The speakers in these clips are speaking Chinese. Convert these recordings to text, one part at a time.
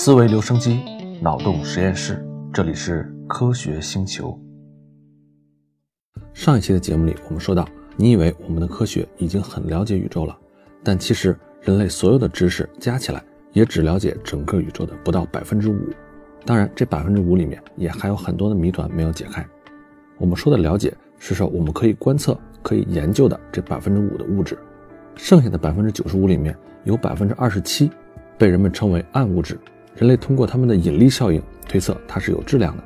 思维留声机，脑洞实验室，这里是科学星球。上一期的节目里，我们说到，你以为我们的科学已经很了解宇宙了，但其实人类所有的知识加起来，也只了解整个宇宙的不到百分之五。当然，这百分之五里面也还有很多的谜团没有解开。我们说的了解，是说我们可以观测、可以研究的这百分之五的物质，剩下的百分之九十五里面有百分之二十七被人们称为暗物质。人类通过它们的引力效应推测它是有质量的，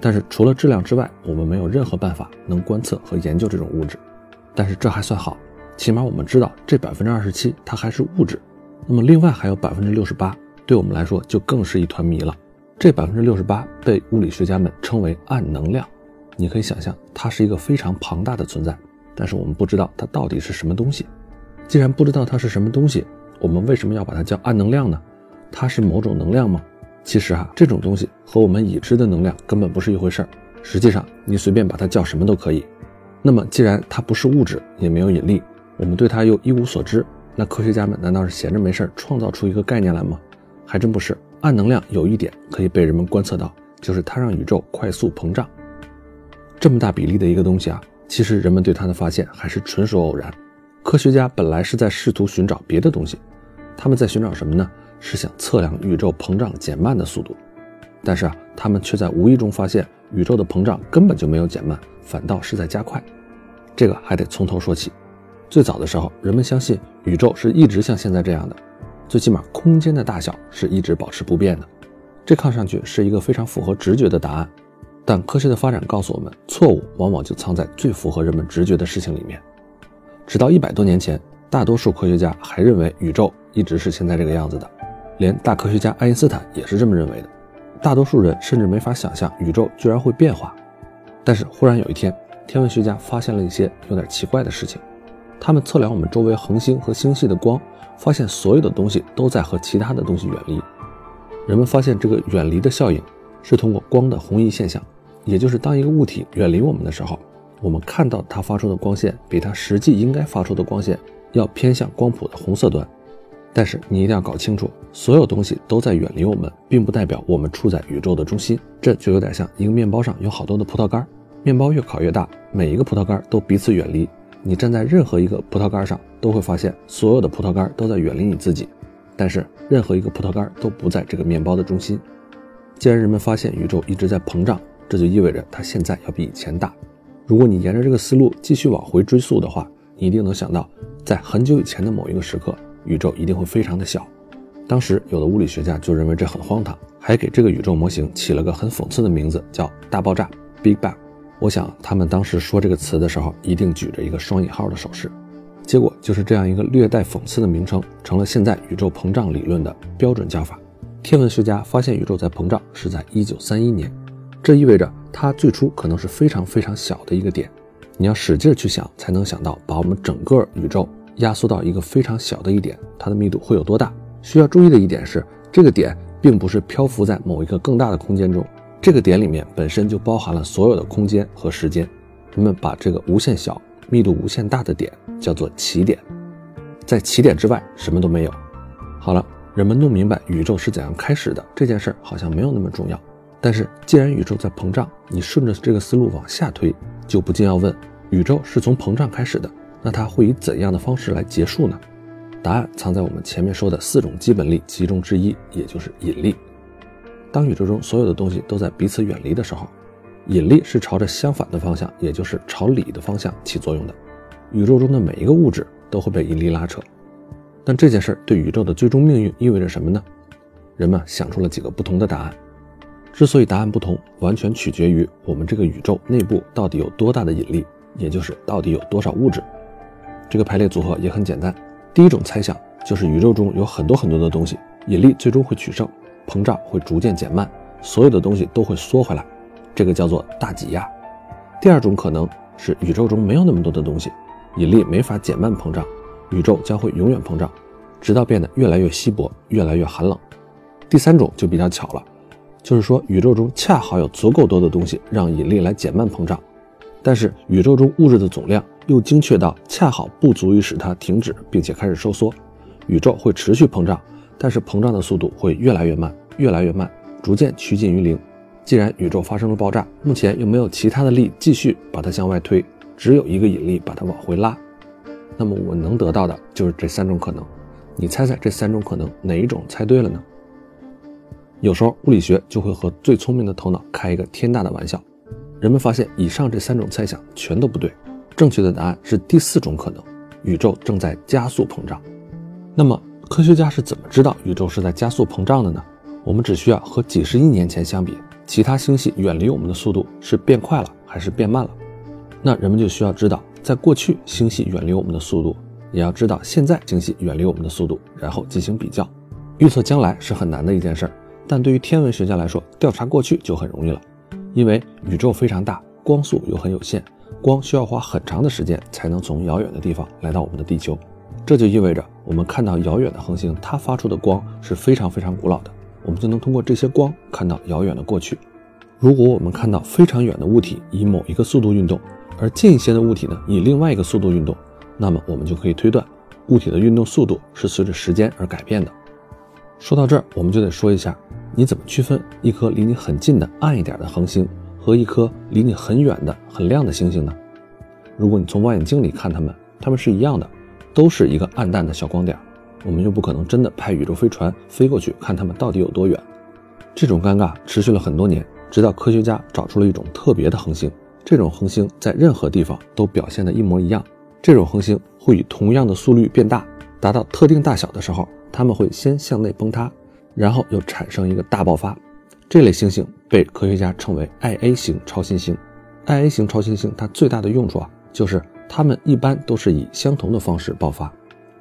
但是除了质量之外，我们没有任何办法能观测和研究这种物质。但是这还算好，起码我们知道这百分之二十七它还是物质。那么另外还有百分之六十八，对我们来说就更是一团谜了。这百分之六十八被物理学家们称为暗能量。你可以想象，它是一个非常庞大的存在，但是我们不知道它到底是什么东西。既然不知道它是什么东西，我们为什么要把它叫暗能量呢？它是某种能量吗？其实哈，这种东西和我们已知的能量根本不是一回事儿。实际上，你随便把它叫什么都可以。那么，既然它不是物质，也没有引力，我们对它又一无所知，那科学家们难道是闲着没事儿创造出一个概念来吗？还真不是。暗能量有一点可以被人们观测到，就是它让宇宙快速膨胀。这么大比例的一个东西啊，其实人们对它的发现还是纯属偶然。科学家本来是在试图寻找别的东西，他们在寻找什么呢？是想测量宇宙膨胀减慢的速度，但是啊，他们却在无意中发现宇宙的膨胀根本就没有减慢，反倒是在加快。这个还得从头说起。最早的时候，人们相信宇宙是一直像现在这样的，最起码空间的大小是一直保持不变的。这看上去是一个非常符合直觉的答案，但科学的发展告诉我们，错误往往就藏在最符合人们直觉的事情里面。直到一百多年前，大多数科学家还认为宇宙一直是现在这个样子的。连大科学家爱因斯坦也是这么认为的，大多数人甚至没法想象宇宙居然会变化。但是忽然有一天，天文学家发现了一些有点奇怪的事情。他们测量我们周围恒星和星系的光，发现所有的东西都在和其他的东西远离。人们发现这个远离的效应是通过光的红移现象，也就是当一个物体远离我们的时候，我们看到它发出的光线比它实际应该发出的光线要偏向光谱的红色端。但是你一定要搞清楚，所有东西都在远离我们，并不代表我们处在宇宙的中心。这就有点像一个面包上有好多的葡萄干，面包越烤越大，每一个葡萄干都彼此远离。你站在任何一个葡萄干上，都会发现所有的葡萄干都在远离你自己，但是任何一个葡萄干都不在这个面包的中心。既然人们发现宇宙一直在膨胀，这就意味着它现在要比以前大。如果你沿着这个思路继续往回追溯的话，你一定能想到，在很久以前的某一个时刻。宇宙一定会非常的小，当时有的物理学家就认为这很荒唐，还给这个宇宙模型起了个很讽刺的名字，叫大爆炸 （Big Bang）。我想他们当时说这个词的时候，一定举着一个双引号的手势。结果就是这样一个略带讽刺的名称，成了现在宇宙膨胀理论的标准叫法。天文学家发现宇宙在膨胀是在1931年，这意味着它最初可能是非常非常小的一个点。你要使劲去想，才能想到把我们整个宇宙。压缩到一个非常小的一点，它的密度会有多大？需要注意的一点是，这个点并不是漂浮在某一个更大的空间中，这个点里面本身就包含了所有的空间和时间。人们把这个无限小、密度无限大的点叫做起点，在起点之外什么都没有。好了，人们弄明白宇宙是怎样开始的这件事儿好像没有那么重要。但是既然宇宙在膨胀，你顺着这个思路往下推，就不禁要问：宇宙是从膨胀开始的？那它会以怎样的方式来结束呢？答案藏在我们前面说的四种基本力其中之一，也就是引力。当宇宙中所有的东西都在彼此远离的时候，引力是朝着相反的方向，也就是朝里的方向起作用的。宇宙中的每一个物质都会被引力拉扯。但这件事对宇宙的最终命运意味着什么呢？人们想出了几个不同的答案。之所以答案不同，完全取决于我们这个宇宙内部到底有多大的引力，也就是到底有多少物质。这个排列组合也很简单。第一种猜想就是宇宙中有很多很多的东西，引力最终会取胜，膨胀会逐渐减慢，所有的东西都会缩回来，这个叫做大挤压。第二种可能是宇宙中没有那么多的东西，引力没法减慢膨胀，宇宙将会永远膨胀，直到变得越来越稀薄，越来越寒冷。第三种就比较巧了，就是说宇宙中恰好有足够多的东西让引力来减慢膨胀，但是宇宙中物质的总量。又精确到恰好不足以使它停止，并且开始收缩，宇宙会持续膨胀，但是膨胀的速度会越来越慢，越来越慢，逐渐趋近于零。既然宇宙发生了爆炸，目前又没有其他的力继续把它向外推，只有一个引力把它往回拉，那么我能得到的就是这三种可能。你猜猜这三种可能哪一种猜对了呢？有时候物理学就会和最聪明的头脑开一个天大的玩笑。人们发现以上这三种猜想全都不对，正确的答案是第四种可能：宇宙正在加速膨胀。那么科学家是怎么知道宇宙是在加速膨胀的呢？我们只需要和几十亿年前相比，其他星系远离我们的速度是变快了还是变慢了？那人们就需要知道，在过去星系远离我们的速度。也要知道现在星系远离我们的速度，然后进行比较。预测将来是很难的一件事儿，但对于天文学家来说，调查过去就很容易了。因为宇宙非常大，光速又很有限，光需要花很长的时间才能从遥远的地方来到我们的地球。这就意味着，我们看到遥远的恒星，它发出的光是非常非常古老的，我们就能通过这些光看到遥远的过去。如果我们看到非常远的物体以某一个速度运动，而近一些的物体呢以另外一个速度运动。那么我们就可以推断，物体的运动速度是随着时间而改变的。说到这儿，我们就得说一下，你怎么区分一颗离你很近的暗一点的恒星和一颗离你很远的很亮的星星呢？如果你从望远镜里看它们，它们是一样的，都是一个暗淡的小光点。我们又不可能真的派宇宙飞船飞过去看它们到底有多远。这种尴尬持续了很多年，直到科学家找出了一种特别的恒星。这种恒星在任何地方都表现的一模一样。这种恒星会以同样的速率变大，达到特定大小的时候，它们会先向内崩塌，然后又产生一个大爆发。这类星星被科学家称为 Ia 型超新星。Ia 型超新星它最大的用处啊，就是它们一般都是以相同的方式爆发。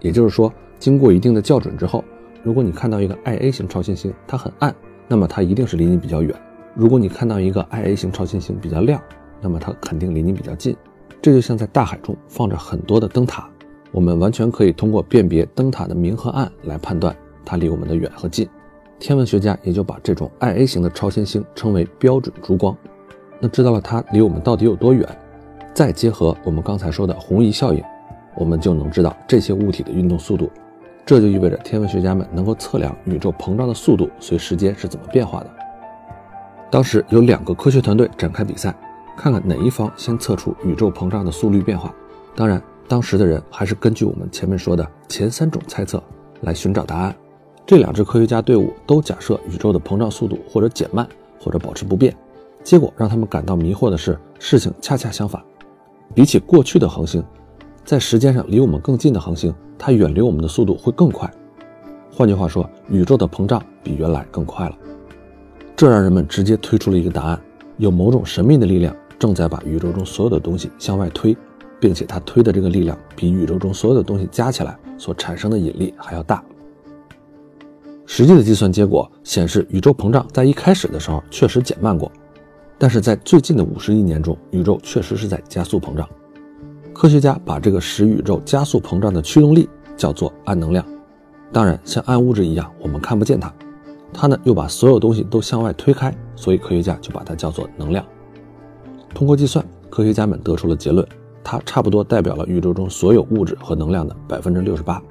也就是说，经过一定的校准之后，如果你看到一个 Ia 型超新星，它很暗，那么它一定是离你比较远；如果你看到一个 Ia 型超新星比较亮，那么它肯定离你比较近。这就像在大海中放着很多的灯塔，我们完全可以通过辨别灯塔的明和暗来判断它离我们的远和近。天文学家也就把这种 Ia 型的超新星称为标准珠光。那知道了它离我们到底有多远，再结合我们刚才说的红移效应，我们就能知道这些物体的运动速度。这就意味着天文学家们能够测量宇宙膨胀的速度随时间是怎么变化的。当时有两个科学团队展开比赛。看看哪一方先测出宇宙膨胀的速率变化。当然，当时的人还是根据我们前面说的前三种猜测来寻找答案。这两支科学家队伍都假设宇宙的膨胀速度或者减慢，或者保持不变。结果让他们感到迷惑的是，事情恰恰相反。比起过去的恒星，在时间上离我们更近的恒星，它远离我们的速度会更快。换句话说，宇宙的膨胀比原来更快了。这让人们直接推出了一个答案：有某种神秘的力量。正在把宇宙中所有的东西向外推，并且它推的这个力量比宇宙中所有的东西加起来所产生的引力还要大。实际的计算结果显示，宇宙膨胀在一开始的时候确实减慢过，但是在最近的五十亿年中，宇宙确实是在加速膨胀。科学家把这个使宇宙加速膨胀的驱动力叫做暗能量。当然，像暗物质一样，我们看不见它，它呢又把所有东西都向外推开，所以科学家就把它叫做能量。通过计算，科学家们得出了结论，它差不多代表了宇宙中所有物质和能量的百分之六十八。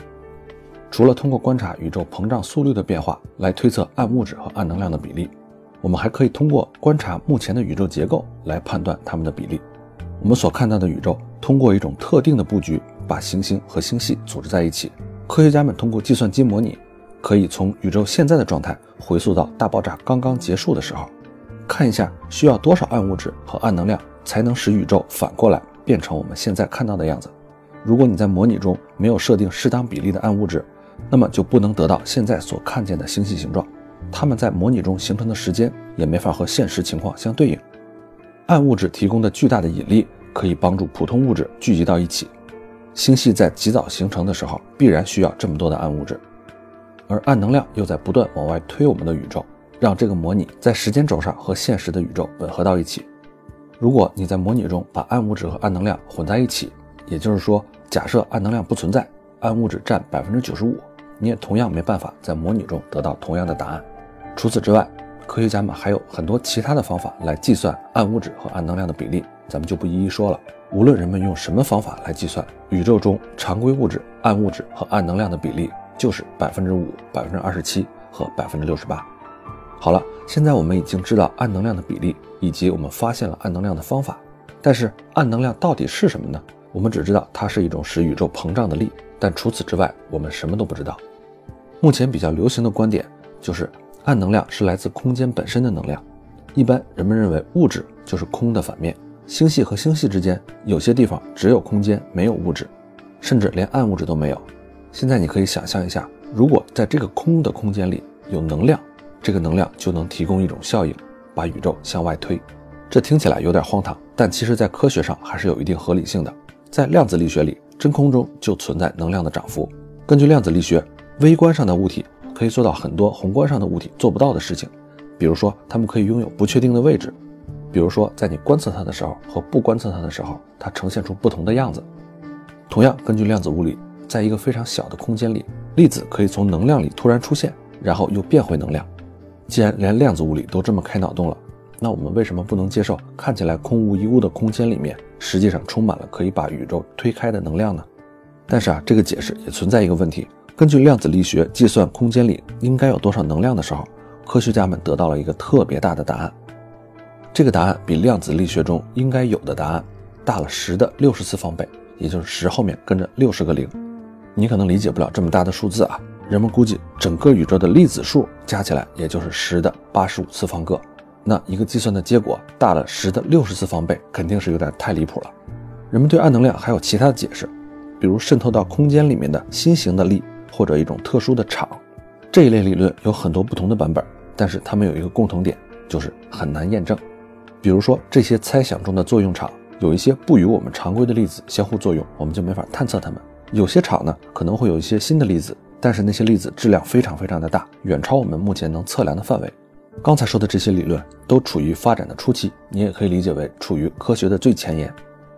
除了通过观察宇宙膨胀速率的变化来推测暗物质和暗能量的比例，我们还可以通过观察目前的宇宙结构来判断它们的比例。我们所看到的宇宙通过一种特定的布局，把行星和星系组织在一起。科学家们通过计算机模拟，可以从宇宙现在的状态回溯到大爆炸刚刚结束的时候。看一下需要多少暗物质和暗能量才能使宇宙反过来变成我们现在看到的样子。如果你在模拟中没有设定适当比例的暗物质，那么就不能得到现在所看见的星系形状。它们在模拟中形成的时间也没法和现实情况相对应。暗物质提供的巨大的引力可以帮助普通物质聚集到一起。星系在极早形成的时候必然需要这么多的暗物质，而暗能量又在不断往外推我们的宇宙。让这个模拟在时间轴上和现实的宇宙吻合到一起。如果你在模拟中把暗物质和暗能量混在一起，也就是说，假设暗能量不存在，暗物质占百分之九十五，你也同样没办法在模拟中得到同样的答案。除此之外，科学家们还有很多其他的方法来计算暗物质和暗能量的比例，咱们就不一一说了。无论人们用什么方法来计算，宇宙中常规物质、暗物质和暗能量的比例就是百分之五、百分之二十七和百分之六十八。好了，现在我们已经知道暗能量的比例，以及我们发现了暗能量的方法。但是暗能量到底是什么呢？我们只知道它是一种使宇宙膨胀的力，但除此之外，我们什么都不知道。目前比较流行的观点就是，暗能量是来自空间本身的能量。一般人们认为物质就是空的反面，星系和星系之间有些地方只有空间没有物质，甚至连暗物质都没有。现在你可以想象一下，如果在这个空的空间里有能量。这个能量就能提供一种效应，把宇宙向外推。这听起来有点荒唐，但其实，在科学上还是有一定合理性的。在量子力学里，真空中就存在能量的涨幅。根据量子力学，微观上的物体可以做到很多宏观上的物体做不到的事情。比如说，它们可以拥有不确定的位置；比如说，在你观测它的时候和不观测它的时候，它呈现出不同的样子。同样，根据量子物理，在一个非常小的空间里，粒子可以从能量里突然出现，然后又变回能量。既然连量子物理都这么开脑洞了，那我们为什么不能接受看起来空无一物的空间里面，实际上充满了可以把宇宙推开的能量呢？但是啊，这个解释也存在一个问题。根据量子力学计算空间里应该有多少能量的时候，科学家们得到了一个特别大的答案。这个答案比量子力学中应该有的答案大了十的六十次方倍，也就是十后面跟着六十个零。你可能理解不了这么大的数字啊。人们估计，整个宇宙的粒子数加起来也就是十的八十五次方个。那一个计算的结果大了十的六十次方倍，肯定是有点太离谱了。人们对暗能量还有其他的解释，比如渗透到空间里面的新型的力，或者一种特殊的场。这一类理论有很多不同的版本，但是它们有一个共同点，就是很难验证。比如说，这些猜想中的作用场有一些不与我们常规的粒子相互作用，我们就没法探测它们。有些场呢，可能会有一些新的粒子。但是那些粒子质量非常非常的大，远超我们目前能测量的范围。刚才说的这些理论都处于发展的初期，你也可以理解为处于科学的最前沿。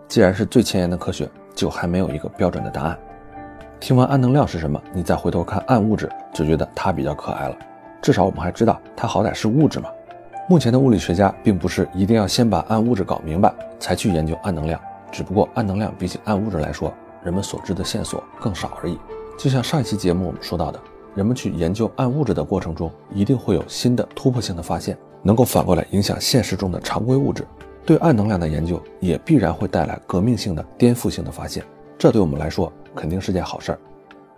既然是最前沿的科学，就还没有一个标准的答案。听完暗能量是什么，你再回头看暗物质，就觉得它比较可爱了。至少我们还知道它好歹是物质嘛。目前的物理学家并不是一定要先把暗物质搞明白才去研究暗能量，只不过暗能量比起暗物质来说，人们所知的线索更少而已。就像上一期节目我们说到的，人们去研究暗物质的过程中，一定会有新的突破性的发现，能够反过来影响现实中的常规物质。对暗能量的研究也必然会带来革命性的、颠覆性的发现，这对我们来说肯定是件好事儿。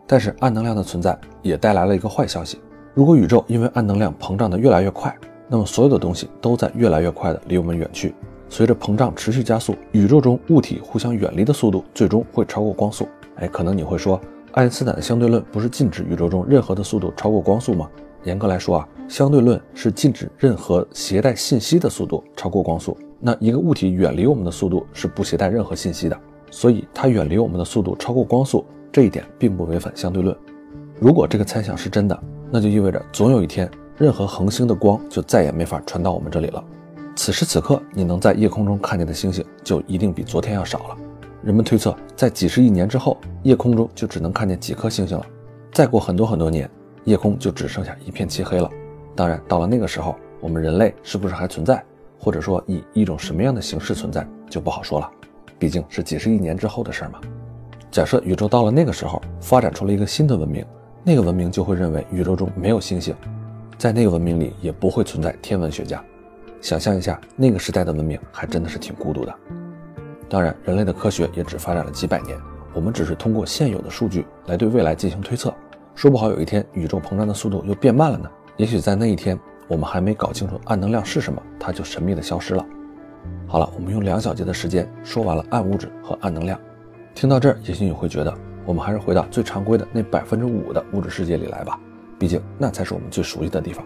但是暗能量的存在也带来了一个坏消息：如果宇宙因为暗能量膨胀的越来越快，那么所有的东西都在越来越快的离我们远去。随着膨胀持续加速，宇宙中物体互相远离的速度最终会超过光速。哎，可能你会说。爱因斯坦的相对论不是禁止宇宙中任何的速度超过光速吗？严格来说啊，相对论是禁止任何携带信息的速度超过光速。那一个物体远离我们的速度是不携带任何信息的，所以它远离我们的速度超过光速，这一点并不违反相对论。如果这个猜想是真的，那就意味着总有一天，任何恒星的光就再也没法传到我们这里了。此时此刻，你能在夜空中看见的星星就一定比昨天要少了。人们推测，在几十亿年之后，夜空中就只能看见几颗星星了。再过很多很多年，夜空就只剩下一片漆黑了。当然，到了那个时候，我们人类是不是还存在，或者说以一种什么样的形式存在，就不好说了。毕竟是几十亿年之后的事嘛。假设宇宙到了那个时候，发展出了一个新的文明，那个文明就会认为宇宙中没有星星，在那个文明里也不会存在天文学家。想象一下，那个时代的文明还真的是挺孤独的。当然，人类的科学也只发展了几百年，我们只是通过现有的数据来对未来进行推测。说不好有一天宇宙膨胀的速度又变慢了呢？也许在那一天，我们还没搞清楚暗能量是什么，它就神秘的消失了。好了，我们用两小节的时间说完了暗物质和暗能量。听到这儿，也许你会觉得，我们还是回到最常规的那百分之五的物质世界里来吧，毕竟那才是我们最熟悉的地方。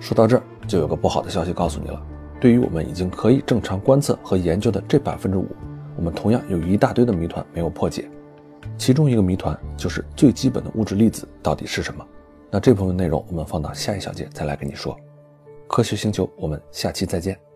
说到这儿，就有个不好的消息告诉你了。对于我们已经可以正常观测和研究的这百分之五，我们同样有一大堆的谜团没有破解。其中一个谜团就是最基本的物质粒子到底是什么？那这部分内容我们放到下一小节再来跟你说。科学星球，我们下期再见。